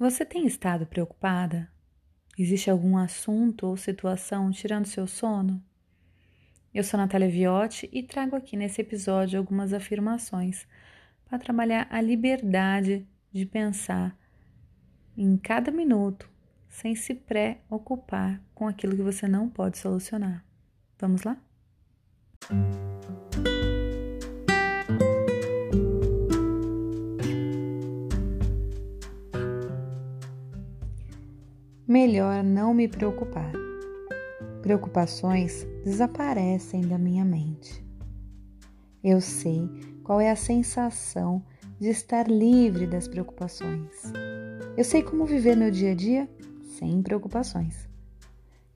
Você tem estado preocupada? Existe algum assunto ou situação tirando seu sono? Eu sou Natália Viotti e trago aqui nesse episódio algumas afirmações para trabalhar a liberdade de pensar em cada minuto sem se preocupar com aquilo que você não pode solucionar. Vamos lá? Melhor não me preocupar. Preocupações desaparecem da minha mente. Eu sei qual é a sensação de estar livre das preocupações. Eu sei como viver meu dia a dia sem preocupações.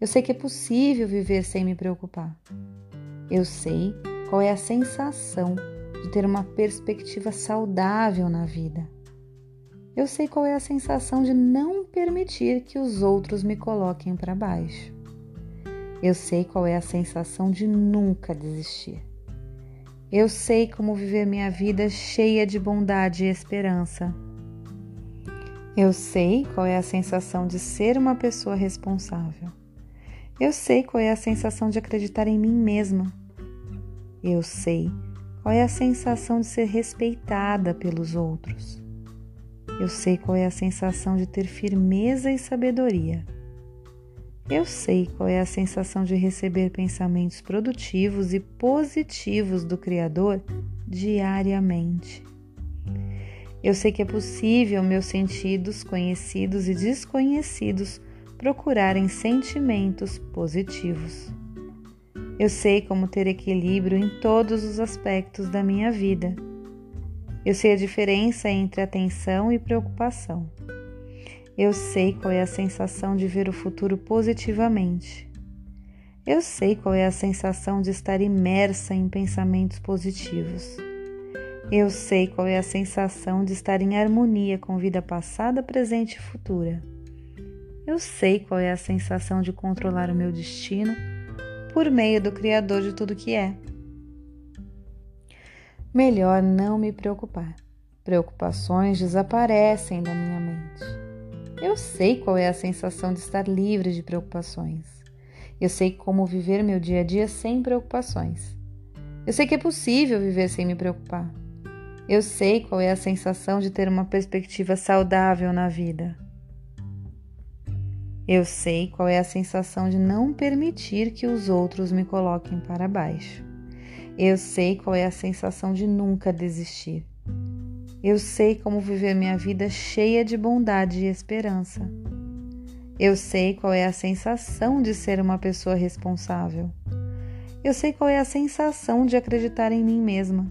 Eu sei que é possível viver sem me preocupar. Eu sei qual é a sensação de ter uma perspectiva saudável na vida. Eu sei qual é a sensação de não permitir que os outros me coloquem para baixo. Eu sei qual é a sensação de nunca desistir. Eu sei como viver minha vida cheia de bondade e esperança. Eu sei qual é a sensação de ser uma pessoa responsável. Eu sei qual é a sensação de acreditar em mim mesma. Eu sei qual é a sensação de ser respeitada pelos outros. Eu sei qual é a sensação de ter firmeza e sabedoria. Eu sei qual é a sensação de receber pensamentos produtivos e positivos do Criador diariamente. Eu sei que é possível meus sentidos, conhecidos e desconhecidos, procurarem sentimentos positivos. Eu sei como ter equilíbrio em todos os aspectos da minha vida eu sei a diferença entre atenção e preocupação. Eu sei qual é a sensação de ver o futuro positivamente. Eu sei qual é a sensação de estar imersa em pensamentos positivos. Eu sei qual é a sensação de estar em harmonia com vida passada, presente e futura. Eu sei qual é a sensação de controlar o meu destino por meio do Criador de tudo que é melhor não me preocupar. Preocupações desaparecem da minha mente. Eu sei qual é a sensação de estar livre de preocupações. Eu sei como viver meu dia a dia sem preocupações. Eu sei que é possível viver sem me preocupar. Eu sei qual é a sensação de ter uma perspectiva saudável na vida. Eu sei qual é a sensação de não permitir que os outros me coloquem para baixo. Eu sei qual é a sensação de nunca desistir. Eu sei como viver minha vida cheia de bondade e esperança. Eu sei qual é a sensação de ser uma pessoa responsável. Eu sei qual é a sensação de acreditar em mim mesma.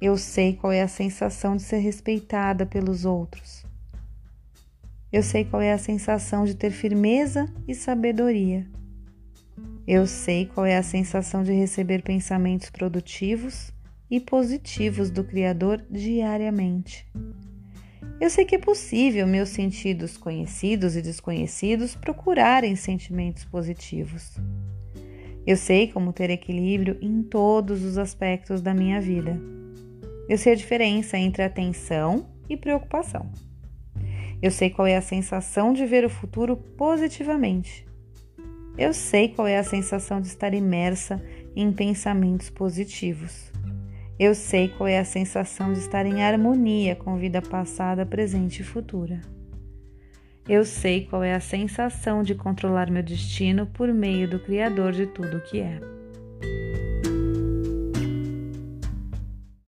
Eu sei qual é a sensação de ser respeitada pelos outros. Eu sei qual é a sensação de ter firmeza e sabedoria. Eu sei qual é a sensação de receber pensamentos produtivos e positivos do Criador diariamente. Eu sei que é possível meus sentidos conhecidos e desconhecidos procurarem sentimentos positivos. Eu sei como ter equilíbrio em todos os aspectos da minha vida. Eu sei a diferença entre atenção e preocupação. Eu sei qual é a sensação de ver o futuro positivamente eu sei qual é a sensação de estar imersa em pensamentos positivos. Eu sei qual é a sensação de estar em harmonia com vida passada, presente e futura. Eu sei qual é a sensação de controlar meu destino por meio do Criador de tudo o que é.